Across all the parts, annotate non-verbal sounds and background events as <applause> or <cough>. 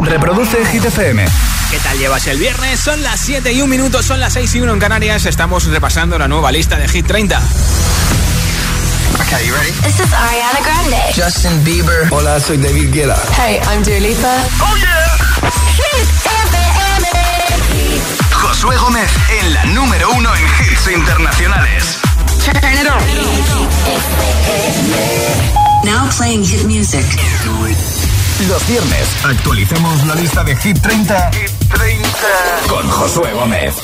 Reproduce Hit FM. ¿Qué tal llevas el viernes? Son las 7 y 1 minutos, son las 6 y 1 en Canarias. Estamos repasando la nueva lista de Hit 30. Okay, you ready? This is Ariana Grande. Justin Bieber. Hola, soy David Guetta. Hey, I'm Dua Lipa. ¡Oh, yeah! Hit FM. Josué Gómez en la número uno en hits internacionales. Turn it on. Now playing hit music. Los viernes actualicemos la lista de Hit 30, Hit 30. con Josué Gómez.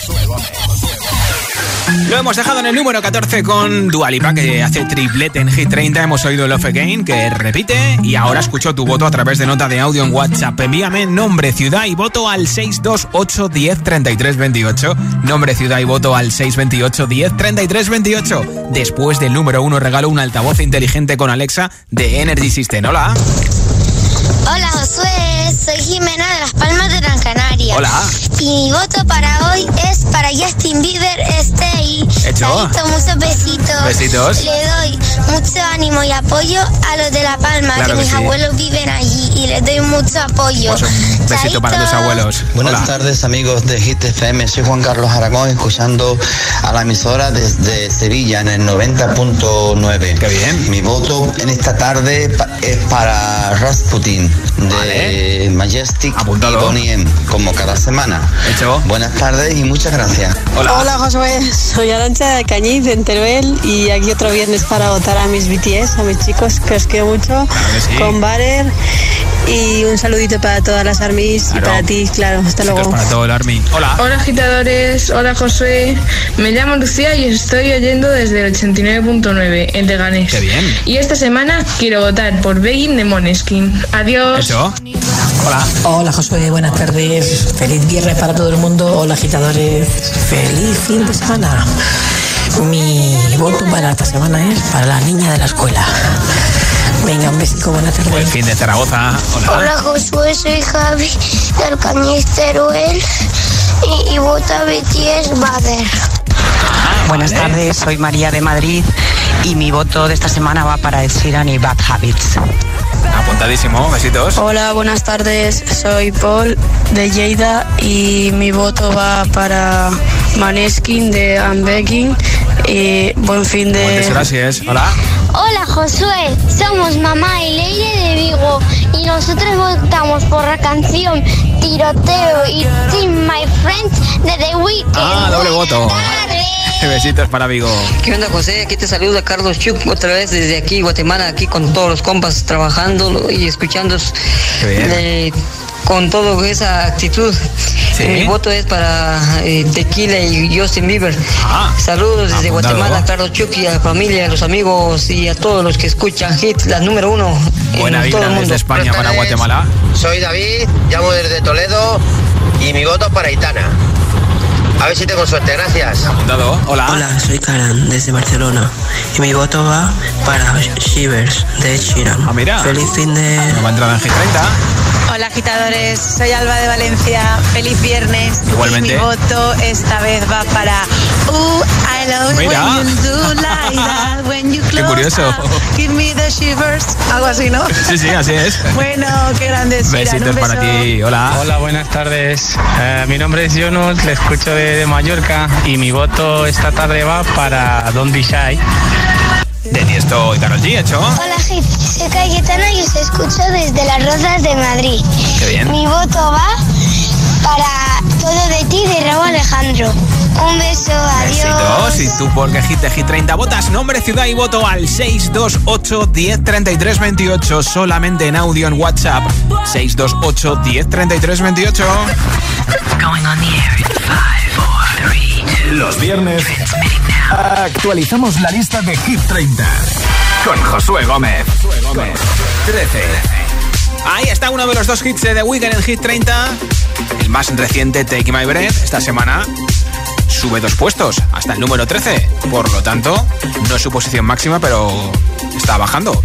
Lo hemos dejado en el número 14 con Dualipa, que hace triplete en Hit 30. Hemos oído Love Again, que repite. Y ahora escucho tu voto a través de nota de audio en WhatsApp. Envíame nombre, ciudad y voto al 628 10 33 28. Nombre, ciudad y voto al 628 10 33 28. Después del número 1 regalo un altavoz inteligente con Alexa de Energy System. Hola. Hola Josué, soy Jimena de Las Palmas de Gran Canaria. Hola. Y mi voto para hoy es para Justin Bieber Stay. Hecho. Dadito, muchos besitos. Besitos. Le doy mucho ánimo y apoyo a los de La Palma, Claro que que mis sí. abuelos viven allí y les doy mucho apoyo. Pues un besito para tus abuelos. Buenas Hola. tardes amigos de Hit FM, soy Juan Carlos Aragón escuchando a la emisora desde Sevilla en el 90.9. Qué bien. Mi voto en esta tarde es para Rasputin de Vale. Majestic Apuntado. y Bonnie M, como cada semana. Hecho. Buenas tardes y muchas gracias. Hola. Josué, soy Arancha de Cañiz, de Teruel y aquí otro viernes para votar a mis BTS, a mis chicos que os quiero mucho, que sí. con Barer y un saludito para todas las armies Claro. y para ti, claro, hasta luego. para todo el Army. Hola. Hola agitadores, hola Josué, me llamo Lucía y estoy oyendo desde el 89.9 en Leganés. Qué bien. Y esta semana quiero votar por Begging de Moneskin. Adiós. Hecho. Hola. Hola Josué, buenas tardes. Feliz viernes para todo el mundo. Hola agitadores. Feliz fin de semana. Mi voto para esta semana es para la niña de la escuela. Venga, un besico, buenas Buen tardes. fin de Zaragoza. Hola. Hola Josué, soy Javi del Cañiz Teruel y, y vota BTS Bader. Buenas tardes, soy María de Madrid y mi voto de esta semana va para Ed Sheeran y Bad Habits. Apuntadísimo. Besitos. Hola, buenas tardes, soy Paul de Lleida y mi voto va para Maneskin de Begging y buen fin Muchas gracias. Hola. Hola Josué, somos mamá y Leire de Vigo y nosotros votamos por la canción Tiroteo y Team My Friends de The Weeknd. Ah, doble voto. tardes. <laughs> Besitos para Vigo. ¿Qué onda José? Aquí te saluda Carlos Chuk otra vez desde aquí, Guatemala, aquí con todos los compas trabajando y escuchando eh, con toda esa actitud. Sí. Mi voto es para eh, Tequila y Justin Bieber. Ah, Saludos desde apuntado. Guatemala, Carlos Chuk y a la familia, a los amigos y a todos los que escuchan Hit, la número uno Buena en todo vibra el mundo. desde España para. Guatemala. Soy David, llamo desde Toledo y mi voto para Itana. A ver si tengo suerte, gracias. Hola. Hola, soy Karan desde Barcelona y mi voto va para Shivers de Sheeran. Ah, mira. Feliz fin de... Nueva entrada en G30. Hola agitadores, soy Alba de Valencia, feliz viernes. Igualmente. Y mi voto esta vez va para it Mira. when you do like that, when you <laughs> close curioso. give me the shivers, algo así, ¿no? Sí, sí, así es. Bueno, qué grandes. Besitos para ti. Hola. Hola, buenas tardes. Eh, mi nombre es Jonus, le escucho de, de Mallorca y mi voto esta tarde va para Don't Be Shy. De Tiesto y Karol G, hecho. Hola Hit, soy Cayetana y os escucho desde las Rozas de Madrid. Qué bien. Mi voto va para Todo de ti de Raúl Alejandro. Un beso, adiós. Besitos. Y tú porque Hit de Hit 30 votas nombre, ciudad y voto al 628 10 33 28. Solamente en audio en WhatsApp. 628 10 33 28. Going on the air in five, four, three, two. Los viernes actualizamos la lista de Hit 30 con Josué Gómez. 13. Ahí está uno de los dos hits de The Weeknd en Hit 30. El más reciente, Take My Breath, esta semana sube dos puestos hasta el número 13. Por lo tanto, no es su posición máxima, pero está bajando.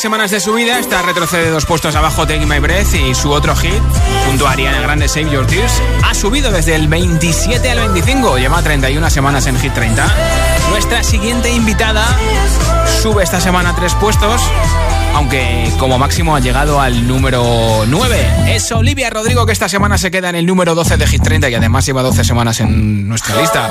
Semanas de su vida, está retrocede dos puestos abajo Take My Breath y su otro hit, junto a Ariana Grande Save Your Tears, ha subido desde el 27 al 25, lleva 31 semanas en Hit 30. Nuestra siguiente invitada sube esta semana tres puestos, aunque como máximo ha llegado al número 9. Es Olivia Rodrigo que esta semana se queda en el número 12 de Hit 30 y además lleva 12 semanas en nuestra lista.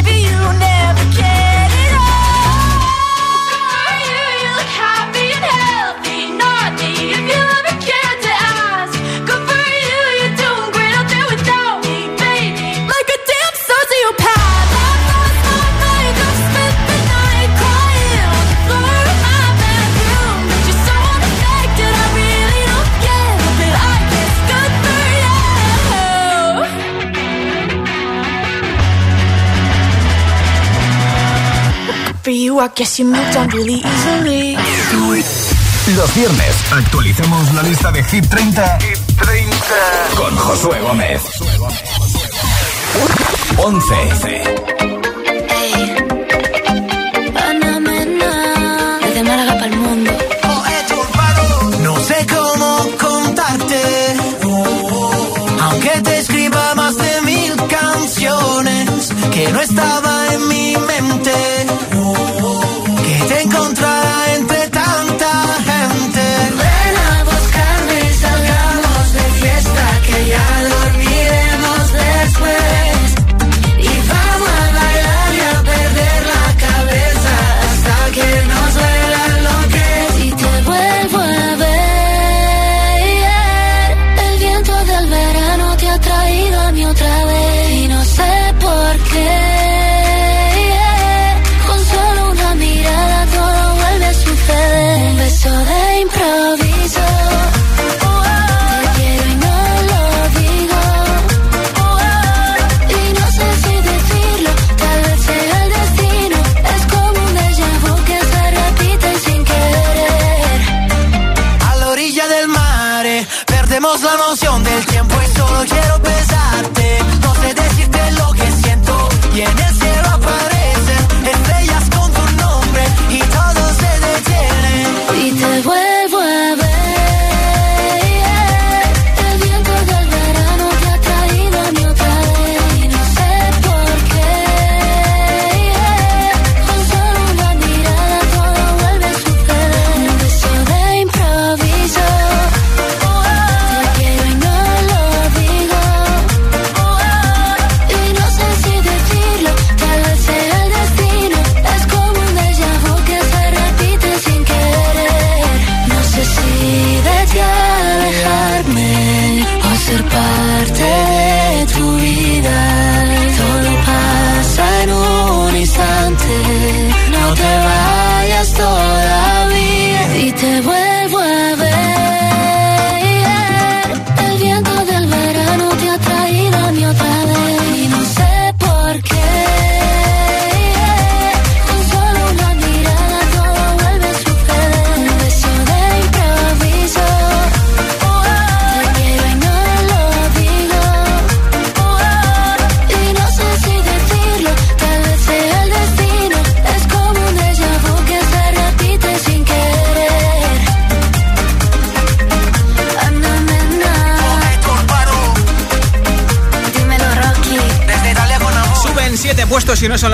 For you, I guess you moved on really easily. Los viernes actualicemos la lista de Hit 30, con Josué Gómez. 11. Desde Málaga para el mundo. No sé cómo contarte, aunque te escriba más de mil canciones que no estaba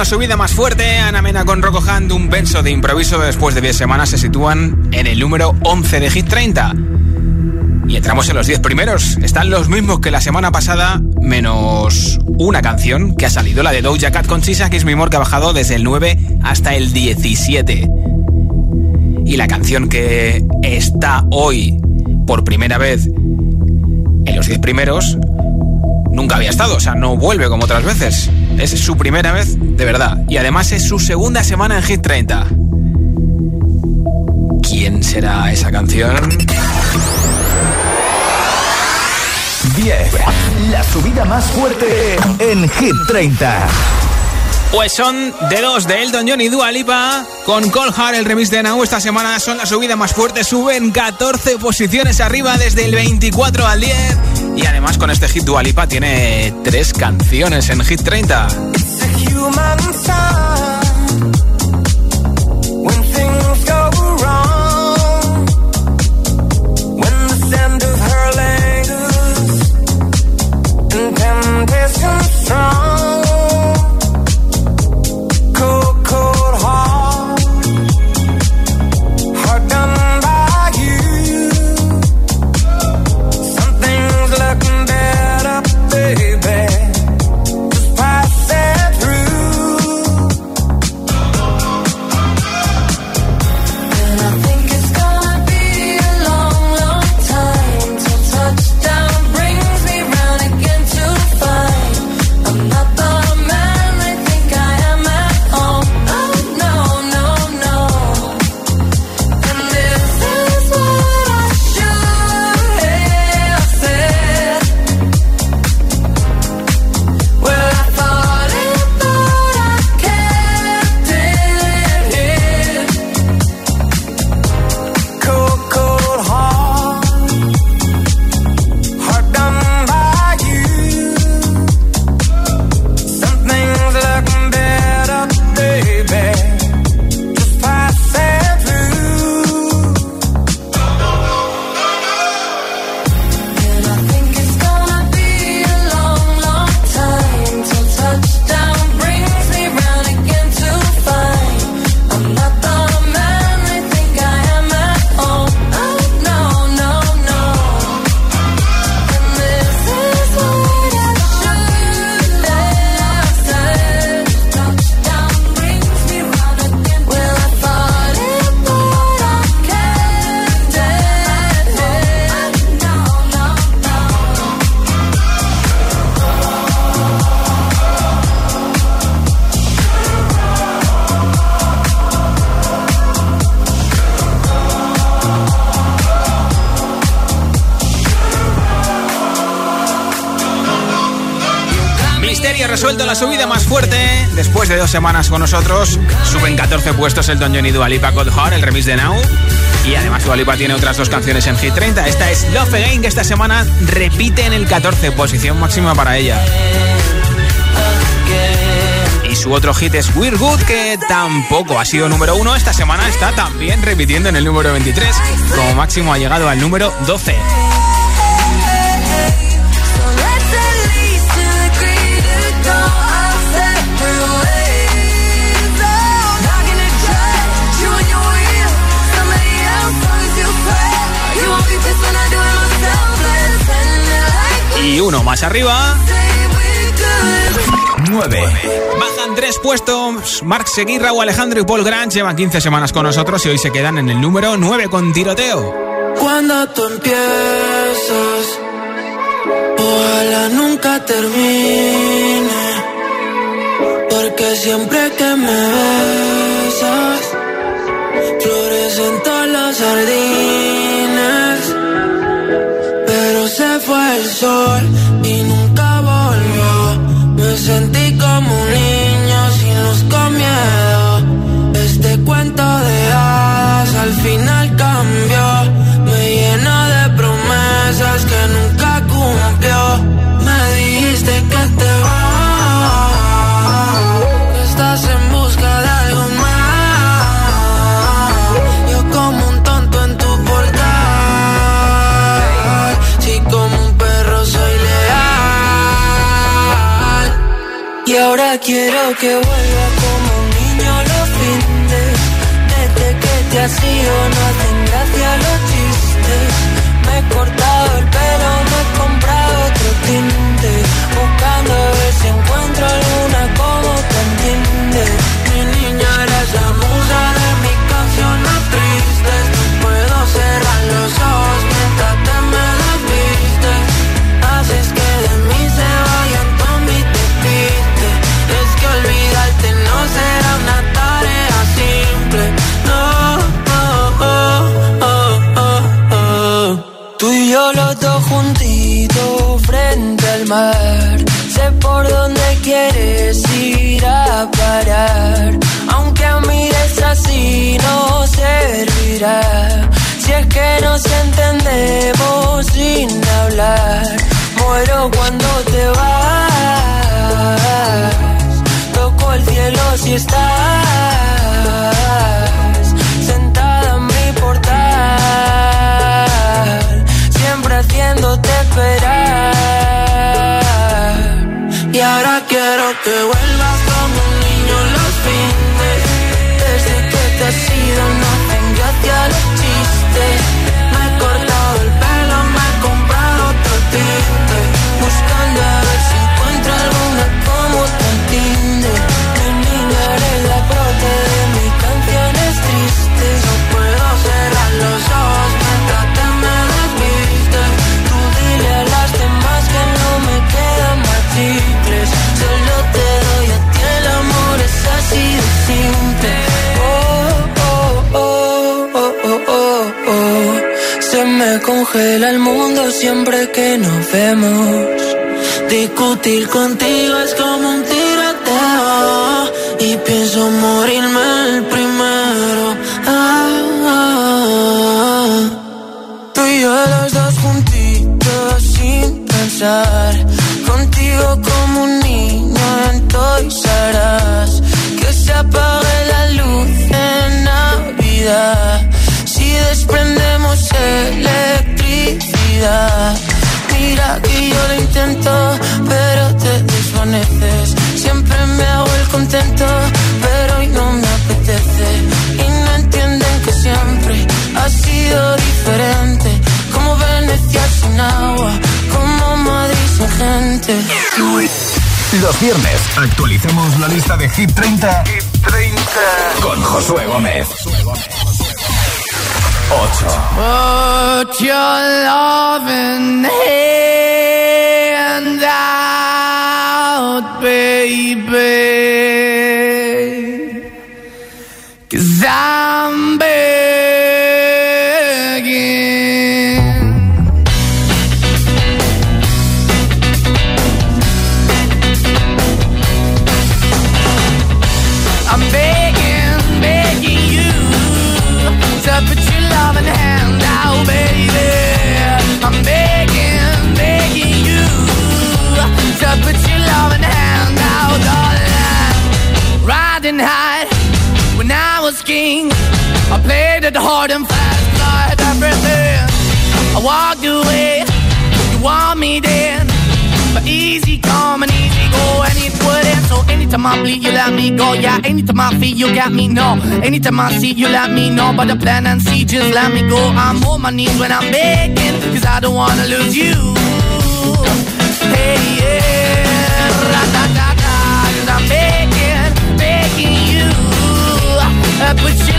subida más fuerte. Ana Mena con Rocco Hand, un benzo de improviso después de 10 semanas se sitúan en el número 11 de Hit 30. Y entramos en los 10 primeros. Están los mismos que la semana pasada, menos una canción que ha salido, la de Doja Cat con Chisa, que es mi amor, que ha bajado desde el 9 hasta el 17. Y la canción que está hoy por primera vez en los 10 primeros nunca había estado, o sea, no vuelve como otras veces. Es su primera vez de verdad. Y además es su segunda semana en Hit 30. ¿Quién será esa canción? 10. La subida más fuerte en Hit 30. Pues son de dos de Elton John y Dua Lipa con Cold Heart, el remix de Now. Esta semana son la subida más fuerte, suben 14 posiciones arriba desde el 24 al 10. Y además con este hit Dua Lipa tiene tres canciones en Hit 30. la Después de dos semanas con nosotros, suben 14 puestos el Don Johnny Dualipa Cold Heart, el remix de Now. Y además Dualipa tiene otras dos canciones en Hit 30. Esta es Love Again, que esta semana repite en el 14, posición máxima para ella. Y su otro hit es We're Good, que tampoco ha sido número uno. Esta semana está también repitiendo en el número 23. Como máximo ha llegado al número 12. Y uno más arriba. 9. Bajan tres puestos. Marc Seguirra o Alejandro y Paul Grant llevan 15 semanas con nosotros y hoy se quedan en el número 9 con tiroteo. Cuando tú empiezas, ojalá nunca termine. Porque siempre que me besas, florecen todos los jardines promesas que nunca cumplió. Me dijiste que te Y ahora quiero que vuelva como un niño los fines. Desde que te has ido no hacen Muero cuando te vas. Toco el cielo si estás sentada en mi portal, siempre haciéndote esperar. Y ahora quiero que vuelvas congela el mundo siempre que nos vemos. Discutir contigo es como un tiroteo Y pienso morirme el primero Ah, ah, ah. Tú y yo los dos juntitos sin pensar Contigo como un niño R Us. Que se apague Siempre me hago el contento, pero hoy no me apetece. Y no entienden que siempre ha sido diferente. Como Venecia sin agua, como Madrid sin gente. Los viernes actualicemos la lista de Hit 30, Hit 30. con Josué Gómez. 8. Put your loving hand out, baby. Cause I'm hard and fast, like everything. I walked away, you want me then, but easy come and easy go, and it wouldn't. So anytime I bleed, you let me go. Yeah, anytime I feel, you got me. No, anytime I see, you let me know. But the plan and see, just let me go. I'm on my knees when I'm begging, cause I don't wanna lose you. Hey, yeah, ra-da-da-da, cause I'm begging, begging you. Uh, begging, begging you.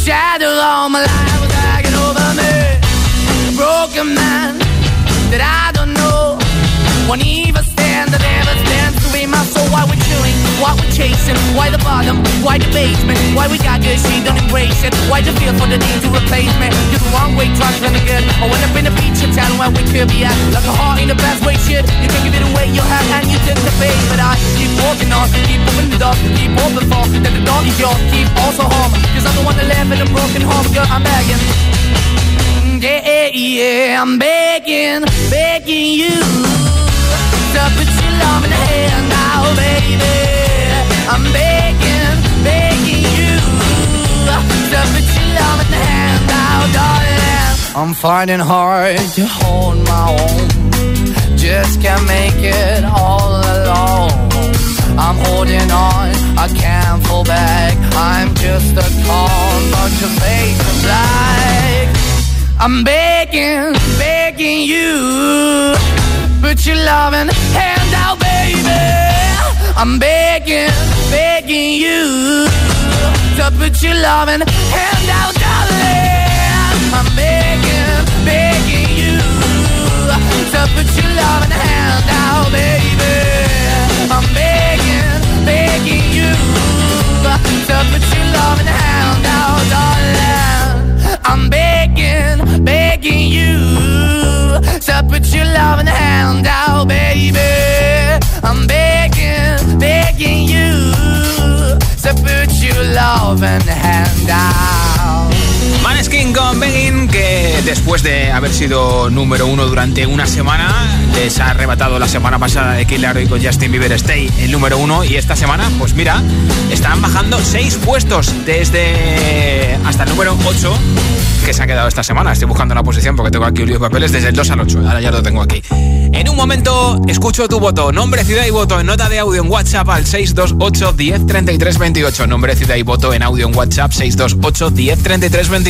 Shadow all my life was hanging over me. A broken man that I don't know. Won't even stand, that never stands to be my soul. Why we're chilling, why we're chasing, why the bottom, why the basement, why we got good, she don't embrace it. Why the feel for the need to replace me? You're the wrong way, trying to get. I went up in the feature telling where we could be at. Like a heart in the best way, shit. You can give it away, you have, and you took the bait. But I keep walking on, keep moving the door, keep open for that the door is yours. Keep also home, cause I'm the one that live in a broken home, girl. I'm begging. Mm, yeah, yeah, I'm begging, begging you to put your love in the hand now, baby. I'm begging, begging you to put your love in the hand now, darling. I'm finding hard to hold my own. Just can't make it all alone. I'm holding on, I can't fall back. I'm just a call, bunch of fake and black. I'm begging, begging you, put your loving hand out, baby. I'm begging, begging you to put your loving hand out, darling. I'm begging, begging you to put your loving hand out, baby. I'm begging, begging you to put your loving hand out, darling. I'm begging, begging you to put your loving hand out, baby. I'm begging, begging you to put your loving hand out. Maneskin con Begging, que después de haber sido número uno durante una semana, les ha arrebatado la semana pasada de Killer y con Justin Bieber Stay el número uno. Y esta semana, pues mira, están bajando seis puestos desde hasta el número 8 que se ha quedado esta semana. Estoy buscando la posición porque tengo aquí un lío de papeles desde el 2 al 8. Ahora ya lo tengo aquí. En un momento escucho tu voto. Nombre, ciudad y voto en nota de audio en WhatsApp al 628 10 33 28. Nombre, ciudad y voto en audio en WhatsApp 628 10 33 28.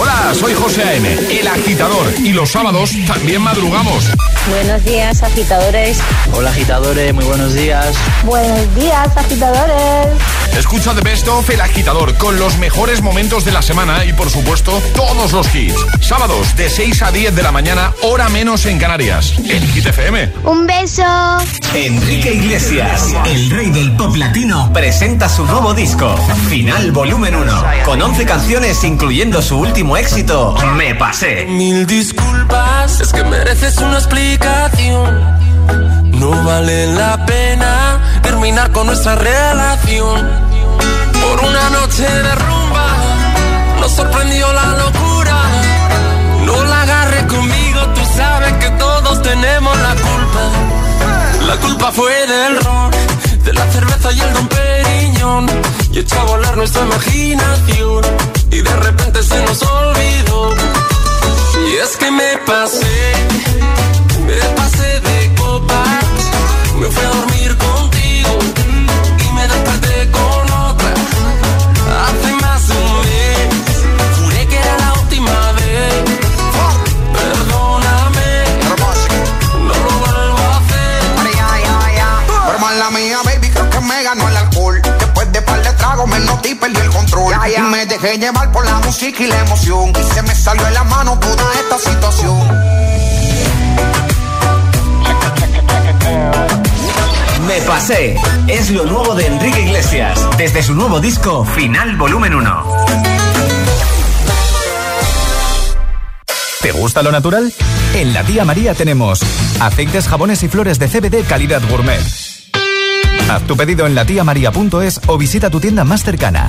Hola, soy José A.M., el agitador, y los sábados también madrugamos. Buenos días, agitadores. Hola, agitadores, muy buenos días. Buenos días, agitadores. Escucha The Best of El Agitador con los mejores momentos de la semana y, por supuesto, todos los hits. Sábados de 6 a 10 de la mañana, hora menos en Canarias. En Hit FM. Un beso. Enrique Iglesias, el rey del pop latino, presenta su nuevo disco, Final Volumen 1, con 11 canciones incluyendo su último éxito, Me Pasé. Mil disculpas, es que mereces una explicación. No vale la pena terminar con nuestra relación. Por una noche de rumba, nos sorprendió la locura. No la agarres conmigo, tú sabes que todos tenemos la culpa. La culpa fue del ron, de la cerveza y el don Periñón. Y echó a volar nuestra imaginación. Y de repente se nos olvidó. Y es que me pasé, me pasé de copas. Me fui a dormir contigo y me desperté con otra. Hace más de un mes, tragos me noté y perdí el control. Y me dejé llevar por la música y la emoción. Y se me salió de la mano toda esta situación. Me Pasé es lo nuevo de Enrique Iglesias, desde su nuevo disco, Final Volumen 1. ¿Te gusta lo natural? En la tía María tenemos aceites, jabones y flores de CBD calidad gourmet. Tu pedido en latiamaria.es o visita tu tienda más cercana.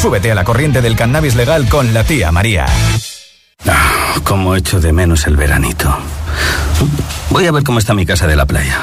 Súbete a la corriente del cannabis legal con la tía María. Ah, como echo de menos el veranito. Voy a ver cómo está mi casa de la playa.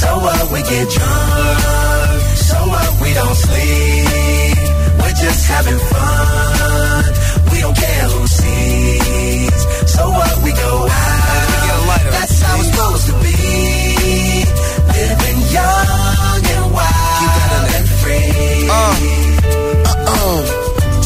So what? We get drunk. So what? We don't sleep. We're just having fun. We don't care who sees. So what? We go out. That's how it's supposed to be. Living young and wild and free. Uh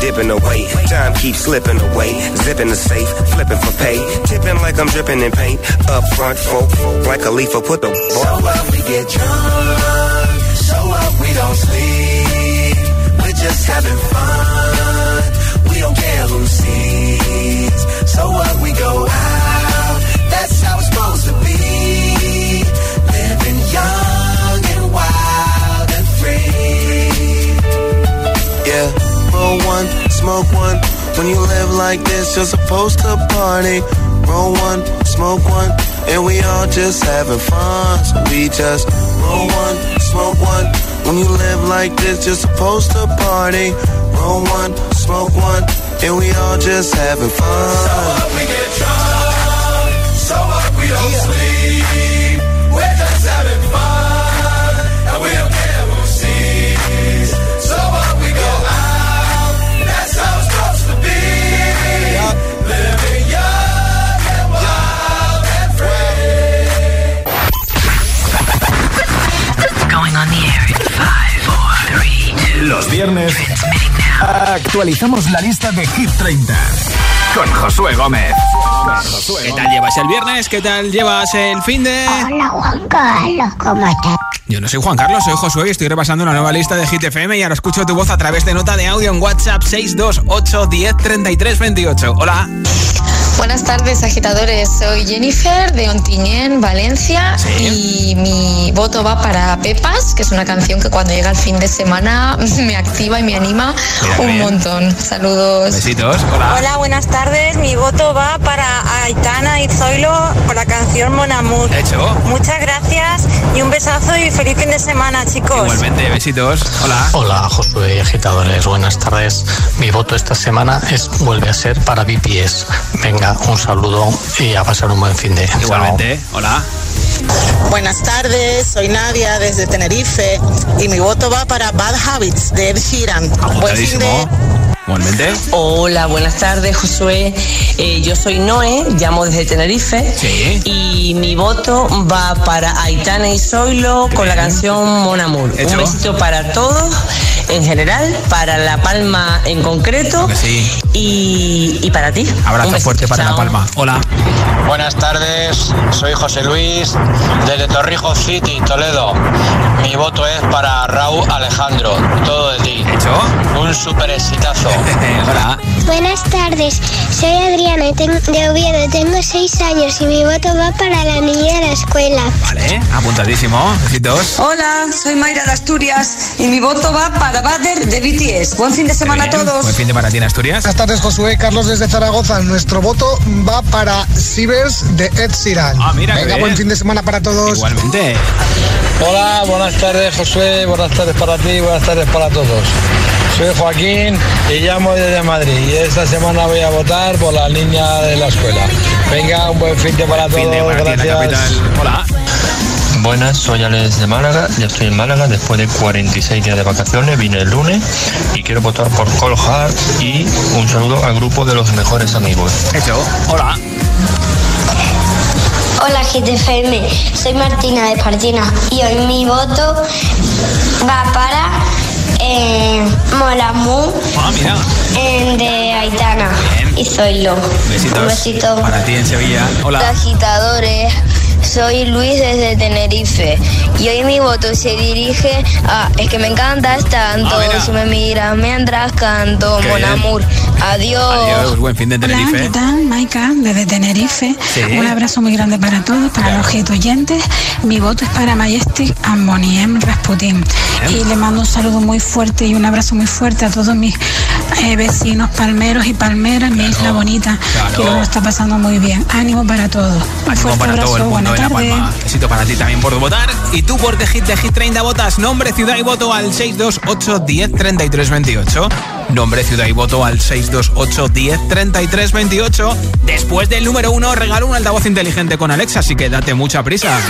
dipping away. Time keeps slipping away. Zipping the safe, flipping for pay. Tipping like I'm dripping in paint. Up front, folk, like a leaf, put the. So up, we get drunk. So up, we don't sleep. We're just having fun. We don't care who sees. So what, we go out. That's how it's supposed to be. Living young roll one, smoke one. When you live like this, you're supposed to party. Roll one, smoke one, and we all just having fun. So we just roll one, smoke one. When you live like this, you're supposed to party. Roll one, smoke one, and we all just having fun. So up, we get drunk. So up, we don't sleep. Los viernes actualizamos la lista de Hit 30 con Josué Gómez. ¿Qué tal llevas el viernes? ¿Qué tal llevas el fin de...? Hola Juan Carlos, ¿cómo estás? Yo no soy Juan Carlos, soy Josué y estoy repasando una nueva lista de Hit FM y ahora escucho tu voz a través de nota de audio en WhatsApp 628 10 33 28. Hola. Buenas tardes, agitadores. Soy Jennifer de Ontinyent, Valencia. Y mi voto va para Pepas, que es una canción que cuando llega el fin de semana <laughs> me activa y me anima Mira un bien. montón. Saludos. Besitos. Hola. Hola, buenas tardes. Mi voto va para Aitana y Zoilo por la canción Mon Amour. Hecho. Muchas gracias y un besazo y feliz fin de semana, chicos. Igualmente, besitos. Hola. Hola Josué y agitadores, buenas tardes. Mi voto esta semana es vuelve a ser para BPS. Venga, un saludo y a pasar un buen fin de. Igualmente. Hola. Buenas tardes, soy Nadia desde Tenerife y mi voto va para Bad Habits de Ed Sheeran. Buen fin de... Igualmente. Hola, buenas tardes, Josué. Eh, yo soy Noé, llamo desde Tenerife. Y mi voto va para Aitana y Zoilo con la canción Mon Amour. Hecho. Un besito para todos en general, para La Palma en concreto. Y, y para ti. Un Abrazo besito, fuerte para chao. La Palma. Hola. Buenas tardes, soy José Luis desde Torrijos City, Toledo. Mi voto es para Raúl Alejandro, todo de ti. Un super exitazo. Hola. Buenas tardes, soy Adriana de Oviedo, tengo seis años y mi voto va para la niña de la escuela. Vale. Apuntadísimo. Besitos. Hola, soy Mayra de Asturias y mi voto va para Bader de BTS. Buen fin de semana a todos. Buen fin de para ti en Asturias. Buenas tardes, Josué. Carlos desde Zaragoza. Nuestro voto va para Sivers de Ed Sheeran. Ah, mira, Venga, buen fin de semana para todos. Igualmente. Hola, buenas tardes Josué, buenas tardes para ti, buenas tardes para todos. Soy Joaquín y llamo desde Madrid y esta semana voy a votar por la niña de la escuela. Venga, un buen fin de para todos, de gracias. Hola. Buenas, soy Alex de Málaga. Yo estoy en Málaga después de 46 días de vacaciones. Vine el lunes y quiero votar por Cole Hart y un saludo al grupo de los mejores amigos. Hecho. Hola. Hola GTFM, soy Martina de Espartina y hoy mi voto va para eh, Molamu Ah, mira. de Aitana y Zoilo. Besitos. Un besito. Para ti en Sevilla. Hola. agitadores, soy Luis desde Tenerife y hoy mi voto se dirige a es que me encantas tanto, Ah, mira. si me miras mientras canto, Mon. Amour, adiós. Adiós. Buen fin de Hola, ¿qué Tenerife. tal? Maika, desde Tenerife. Sí. Un abrazo muy grande para todos, para los hit oyentes. Mi voto es para Majestic Amoniem Rasputin. Y le mando un saludo muy fuerte y un abrazo muy fuerte a todos mis eh, vecinos palmeros y palmeras, mi isla bonita, claro. que lo está pasando muy bien. Ánimo para todos. Un Ánimo fuerte para abrazo, todo el mundo La. Palma. Besito para ti también por votar. Y tú por The Hit, The Hit 30 votas. Nombre, ciudad y voto al 628 10 33 28. Nombre, ciudad y voto al 628 10 33 28. Después del número uno, regalo un altavoz inteligente con Alexa, así que date mucha prisa.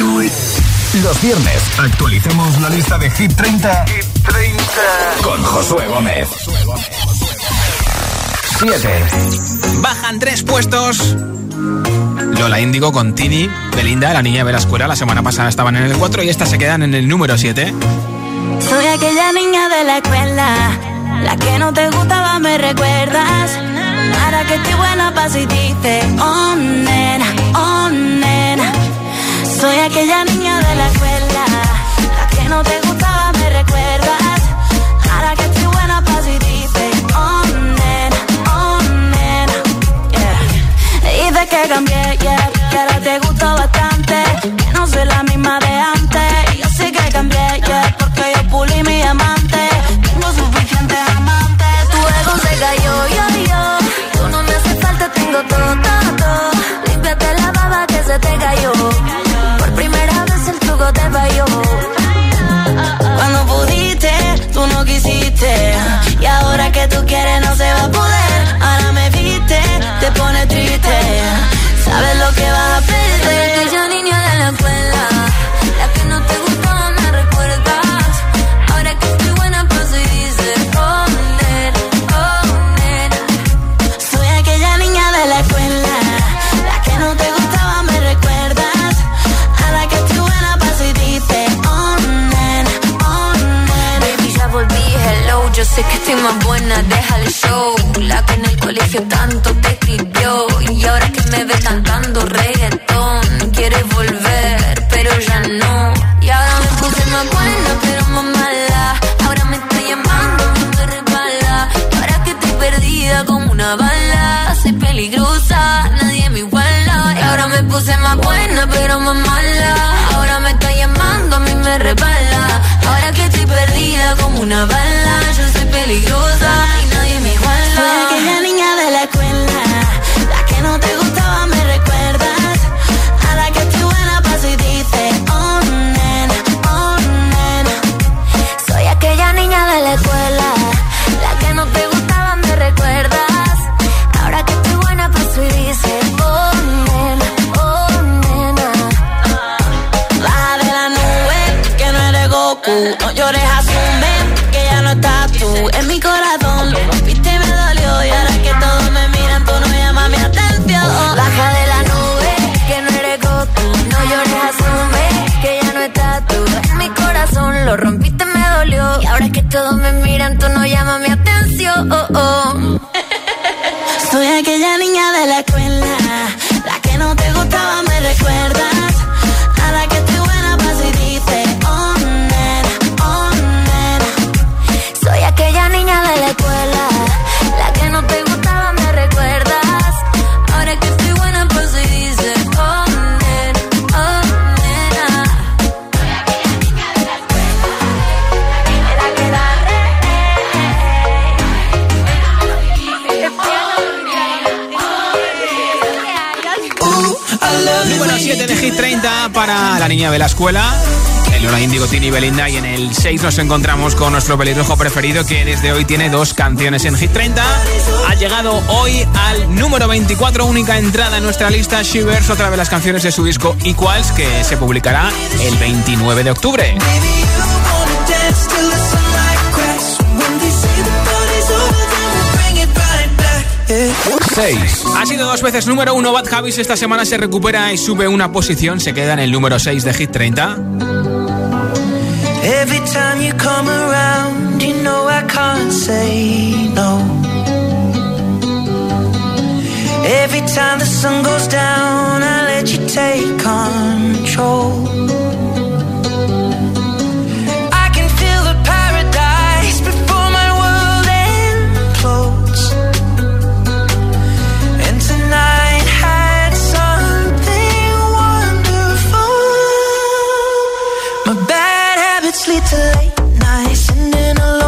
Los viernes actualicemos la lista de Hit 30, Hit 30. con Josué Gómez. 7. Bajan tres puestos. Lola Índigo con Tini, Belinda, la niña de la escuela. La semana pasada estaban en el 4 y estas se quedan en el número 7. Soy aquella niña de la escuela, la que no te gustaba, me recuerdas. Ahora que estoy buena pa' si dices, oh nena, oh nena. Soy aquella niña de la escuela, la que no te gustaba, me recuerdas. Ahora que estoy buena pa' si dices, oh nena, oh nena. Yeah. Dices que cambié, yeah, que ahora te gusto bastante. Que no soy la misma de colegio tanto te escribió. Y ahora que me ve cantando reggaetón, quieres volver, pero ya no. Y ahora me puse más buena, pero más mala. Ahora me está llamando, me resbala. Ahora que estoy perdida como una bala. Soy peligrosa, nadie me iguala. Y ahora me puse más buena, pero más mala. Ahora me está llamando, a mí me resbala. Ahora que estoy perdida como una bala. Yo soy peligrosa todos me miran, tú no llamas mi 30 para la niña de la escuela. El Lola Indigo, Tini Belinda. Y en el 6 nos encontramos con nuestro pelirrojo preferido que desde hoy tiene dos canciones en Hit 30. Ha llegado hoy al número 24, única entrada en nuestra lista Shivers, otra de las canciones de su disco Equals, que se publicará el 29 de octubre. 6. Ha sido dos veces número uno Bad Habits. Esta semana se recupera y sube una posición. Se queda en el número 6 de Hit 30. Every time you come around, you know I can't say no. Every time the sun goes down, I let you take control. To late nights, sitting alone.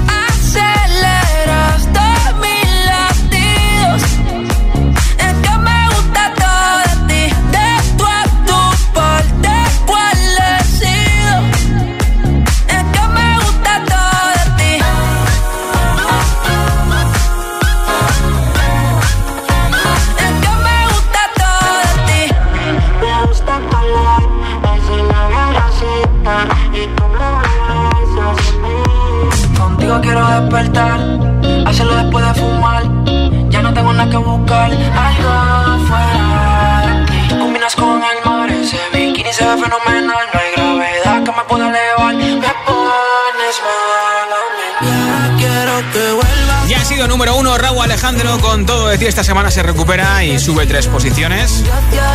Despertar, hacerlo después de fumar. Ya no tengo nada que buscar, algo fuera de. Tú combinas con el mar, ese bikini se ve fenomenal. No hay gravedad que me pueda elevar, Número uno Raúl Alejandro con todo decir esta semana se recupera y sube tres posiciones.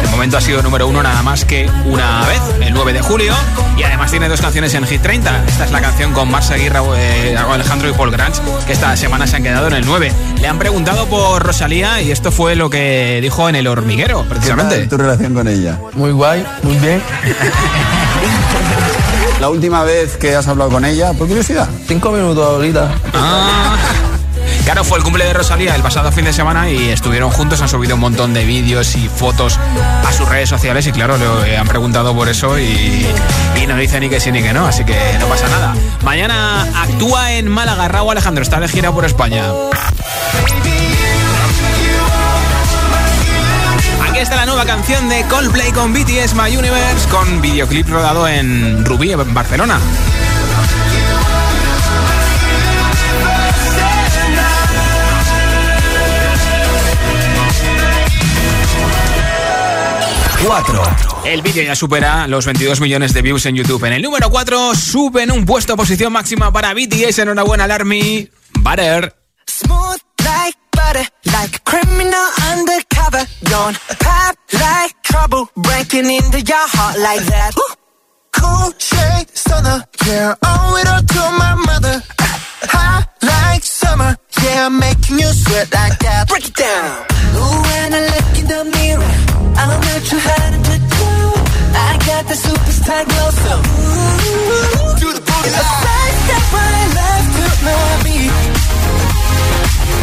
De momento ha sido número uno nada más que una vez, el 9 de julio. Y además tiene dos canciones en Hit 30. Esta es la canción con Marc Seguí, Raúl, eh, Raúl Alejandro y Paul Granch, que esta semana se han quedado en el 9. Le han preguntado por Rosalía y esto fue lo que dijo en el hormiguero, precisamente. tu relación con ella? Muy guay, muy bien. <laughs> La última vez que has hablado con ella, por curiosidad. Cinco minutos ahorita. Ah. Claro, fue el cumple de Rosalía el pasado fin de semana y estuvieron juntos, han subido un montón de vídeos y fotos a sus redes sociales y claro, le han preguntado por eso y, no dice ni que sí ni que no, así que no pasa nada. Mañana actúa en Málaga, Raúl Alejandro, está de gira por España. Aquí está la nueva canción de Coldplay con BTS My Universe con videoclip rodado en Rubí, Barcelona. 4. El vídeo ya supera los 22 millones de views en YouTube. En el número 4 suben un puesto posición máxima para BTS. Enhorabuena al Army. Butter. Smooth like butter, like a criminal undercover. Don't pop like trouble, breaking into your heart like that. Cool shade stunner, yeah, owe it all to my mother. Hot like summer, yeah, I'm making you sweat like that. Break it down. Ooh, when I look in the mirror, I'm not too hard to do. I got the superstar glow, so ooh, do the my.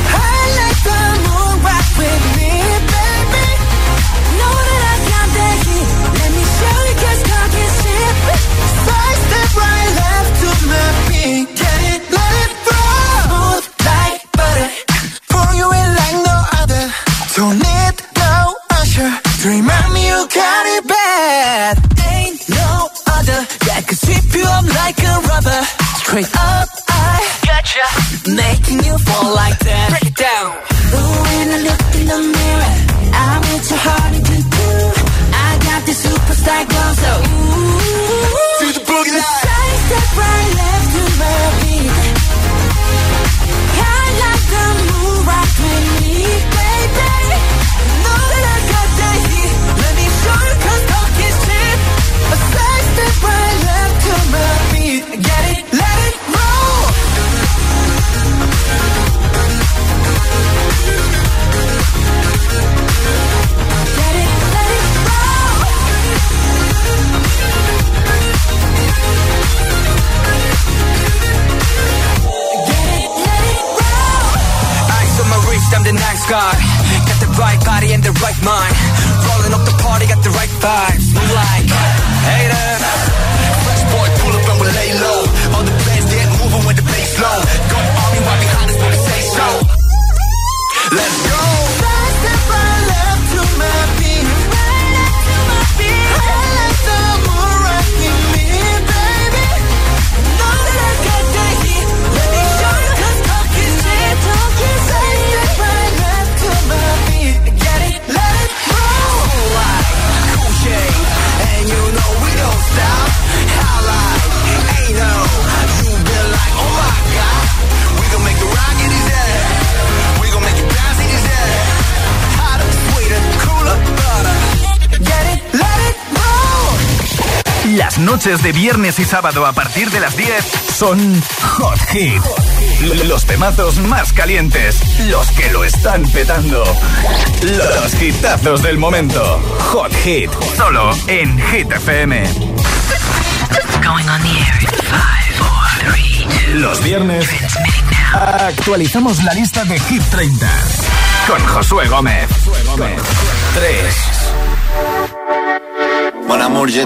I like the moon with me, baby. Got it bad. Ain't no other that could sweep you up like a rubber. Straight up, I gotcha. Making you fall like that. Break it down. Ooh, when I look in the mirror, I'm with your noches de viernes y sábado a partir de las 10 son Hot Hit. Los temazos más calientes, los que lo están petando. Los hitazos del momento. Hot Hit, solo en Hit FM. Going on the air in five, four, three, two. Los viernes actualizamos la lista de Hit 30 con Josué Gómez. 3. Mon amour, je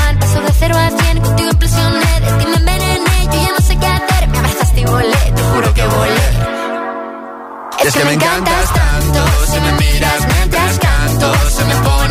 eso de cero a cien, contigo impresioné, de ti me envenené, yo ya no sé qué hacer. Me abrazaste y volé, te juro que volé. Es que me encantas tanto, si me miras mientras canto, se me pone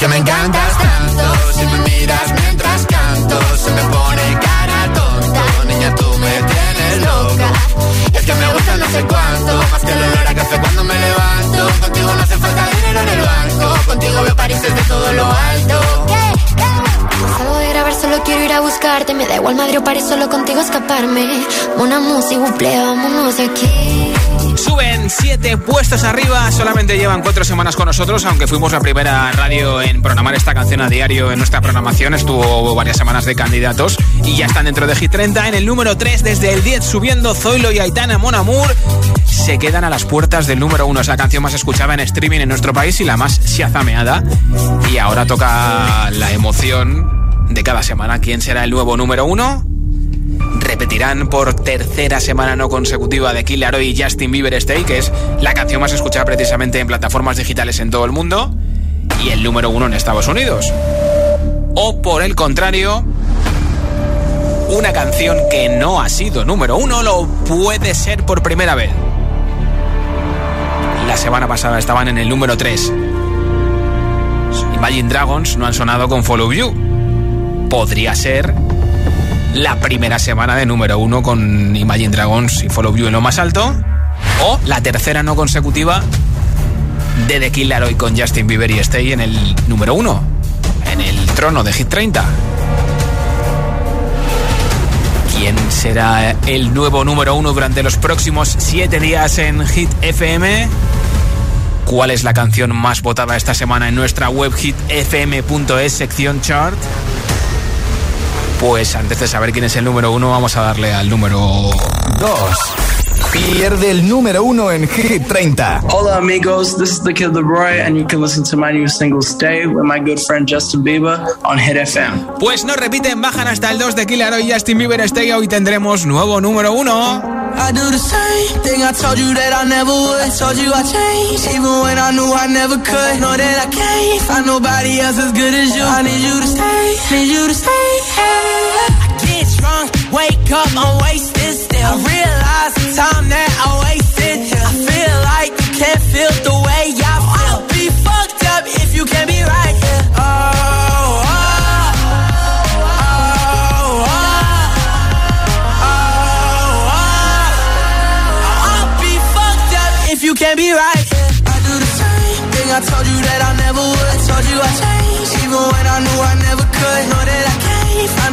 que me encantas tanto, si me miras mientras canto, se me pone cara tonta. Niña, tú me tienes loca. es que me gusta no sé cuánto, más que el olor a café cuando me levanto. Contigo no hace falta dinero en el banco, contigo veo París desde todo lo alto. Salgo de grabar, solo quiero ir a buscarte. Me da igual madre o París, solo contigo escaparme. Una música, vámonos de aquí. Siete puestos arriba, solamente llevan cuatro semanas con nosotros, aunque fuimos la primera radio en programar esta canción a diario en nuestra programación. Estuvo varias semanas de candidatos y ya están dentro de Hit 30. En el número 3, desde el 10 subiendo Zoilo y Aitana Mon Amour. Se quedan a las puertas del número 1. Es la canción más escuchada en streaming en nuestro país y la más shazameada. Y ahora toca la emoción de cada semana. ¿Quién será el nuevo número 1? Repetirán por tercera semana no consecutiva de Killer y Justin Bieber Stay, que es la canción más escuchada precisamente en plataformas digitales en todo el mundo y el número uno en Estados Unidos. O por el contrario, una canción que no ha sido número uno lo puede ser por primera vez. La semana pasada estaban en el número 3. Imagine Dragons no han sonado con Follow You. Podría ser la primera semana de número uno con Imagine Dragons y Follow You en lo más alto. O la tercera no consecutiva de The Killer hoy con Justin Bieber y Stay en el número uno. En el trono de Hit 30. ¿Quién será el nuevo número uno durante los próximos siete días en Hit FM? ¿Cuál es la canción más votada esta semana en nuestra web hitfm.es sección chart? Pues antes de saber quién es el número uno, vamos a darle al número dos. Pierde el número uno en Hit 30. Hola amigos, this is the Kid Leroy and you can listen to my new single Stay with my good friend Justin Bieber on Hit FM. Pues no repiten, bajan hasta el 2 de Killer y Justin Bieber Stay. Hoy tendremos nuevo número uno. I do the same thing I told you that I never would. I told you I changed, even when I knew I never could. Know that I can't find nobody else as good as you. I need you to stay, need you to stay. I get drunk, wake up, I'm wasted still. I realize the time that I wasted. I feel like you can't feel the way I feel. I'll be fucked up if you can't be right here. Oh, oh, oh, oh, oh, oh. You can't be right here. I do the same thing I told you that I never would. I told you I changed, even when I knew I never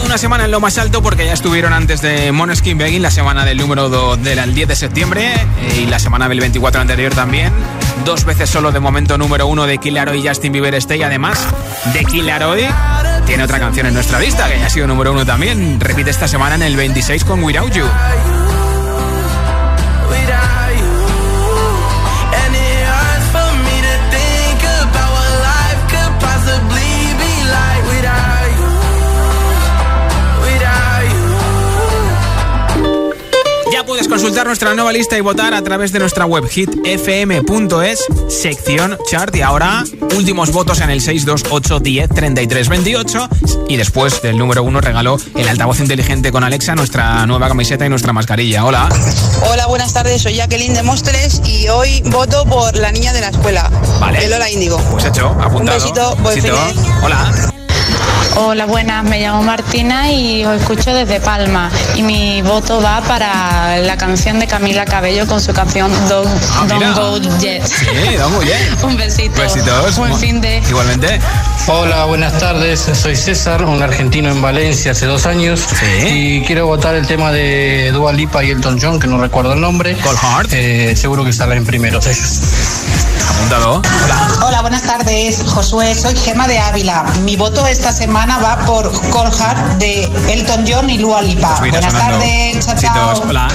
Una semana en lo más alto porque ya estuvieron antes de Moneskin Begging, la semana del número 2 del 10 de septiembre eh, y la semana del 24 anterior también. Dos veces solo de momento número 1 de Killer y Justin Bieber Stay. Además de Killer tiene otra canción en nuestra lista que ya ha sido número 1 también. Repite esta semana en el 26 con Without You. Consultar nuestra nueva lista y votar a través de nuestra web hitfm.es, sección chart. Y ahora, últimos votos en el 628 10 33 28. Y después del número uno regaló el altavoz inteligente con Alexa, nuestra nueva camiseta y nuestra mascarilla. Hola. Hola, buenas tardes. Soy Jacqueline de Mostres y hoy voto por la niña de la escuela. Vale. De Lola Índigo. Pues hecho, apuntado. Un besito, buen Besito. Hola. Hola, buenas, me llamo Martina y os escucho desde Palma. Y mi voto va para la canción de Camila Cabello con su canción Don't, Ah, Don't mira. Go Yet. Sí, Don't Go Yet. Un besito. Besitos. Buen fin de. Igualmente. Hola, buenas tardes. Soy César, un argentino en Valencia hace dos años. Y quiero votar el tema de Dua Lipa y Elton John, que no recuerdo el nombre. Eh, seguro que salen primeros ellos. Apuntado. Hola. Hola, buenas tardes. Josué, soy Gema de Ávila. Mi voto esta semana va por Cold Heart de Elton John y Lua Lipa. Pues buenas sonando. tardes. Chao, chao. Hola.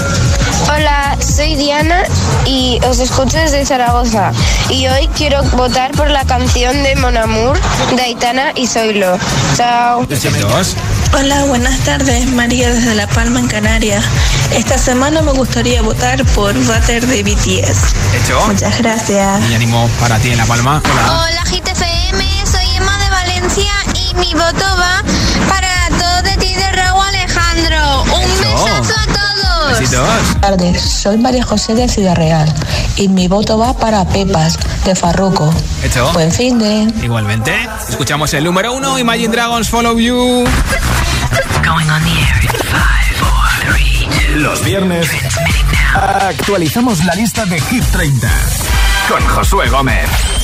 Hola, soy Diana y os escucho desde Zaragoza. Y hoy quiero votar por la canción de Mon Amour de Aitana y Zoilo. Chao. Besitos. Hola, buenas tardes. María desde La Palma, en Canarias. Esta semana me gustaría votar por Butter de BTS. Hecho. Muchas gracias. Y ánimo para ti en La Palma. Hola. Hola, GTFM, soy Emma de Valencia mi voto va para todo de ti de Raúl Alejandro. Un besazo a todos. Buenas tardes, soy María José de Ciudad Real y mi voto va para Pepas de Farruco. Hecho. Buen fin de. Igualmente. Escuchamos el número uno, Imagine Dragons Follow You. Going on the air in five, four, three, two. Los viernes actualizamos la lista de Hit 30 con Josué Gómez.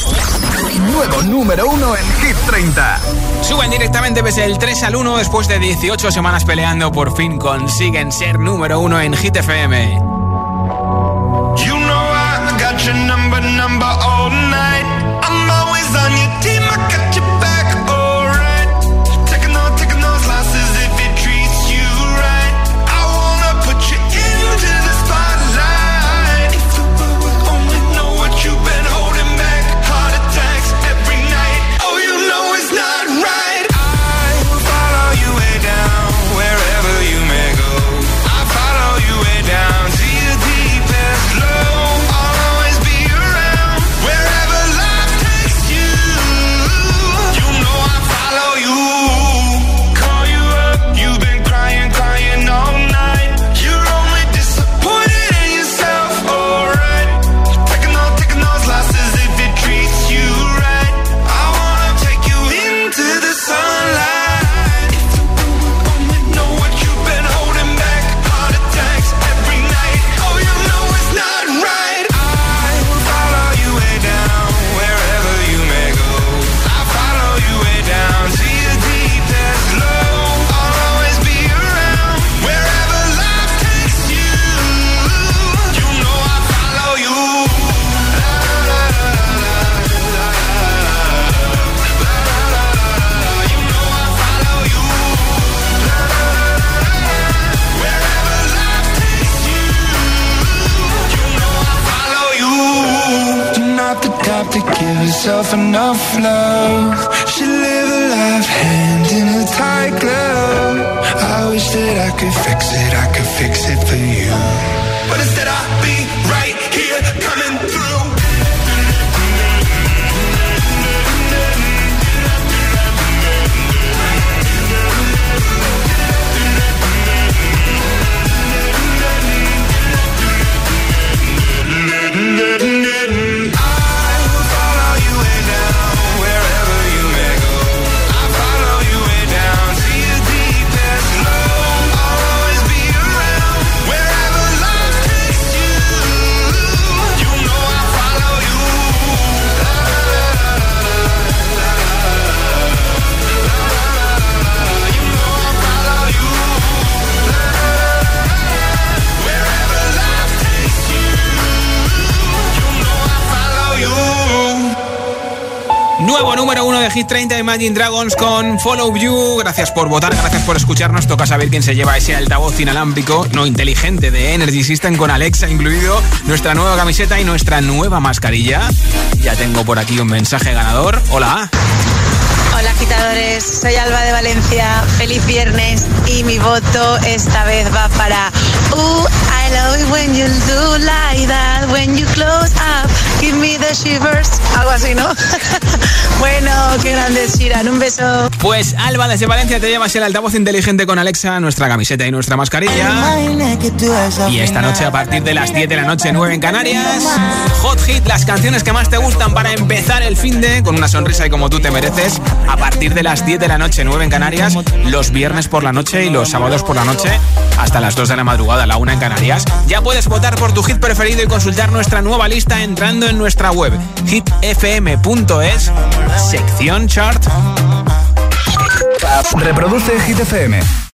Nuevo número uno en Hit 30. Suben directamente pese el 3 al 1 después de 18 semanas peleando. Por fin consiguen ser número uno en Hit FM. Hit 30 Imagine Dragons con Follow You. Gracias por votar, gracias por escucharnos. Toca saber quién se lleva ese altavoz inalámbrico no inteligente de Energy System con Alexa incluido, nuestra nueva camiseta y nuestra nueva mascarilla. Ya tengo por aquí un mensaje ganador. Hola. Hola agitadores, soy Alba de Valencia, feliz viernes y mi voto esta vez va para Uh, When you do like that, when you close up, give me the shivers. Algo así, ¿no? <laughs> bueno, qué grandes, Shiran. Un beso. Pues Alba desde Valencia te llevas el altavoz inteligente con Alexa, nuestra camiseta y nuestra mascarilla. Y esta noche a partir de las 10 de la noche, 9 en Canarias, Hot Hit, las canciones que más te gustan para empezar el fin de con una sonrisa y como tú te mereces, a partir de las 10 de la noche, 9 en Canarias, los viernes por la noche y los sábados por la noche hasta las 2 de la madrugada, la 1 en Canarias. Ya puedes votar por tu hit preferido y consultar nuestra nueva lista entrando en nuestra web hitfm.es, sección chart. Reproduce Hit FM.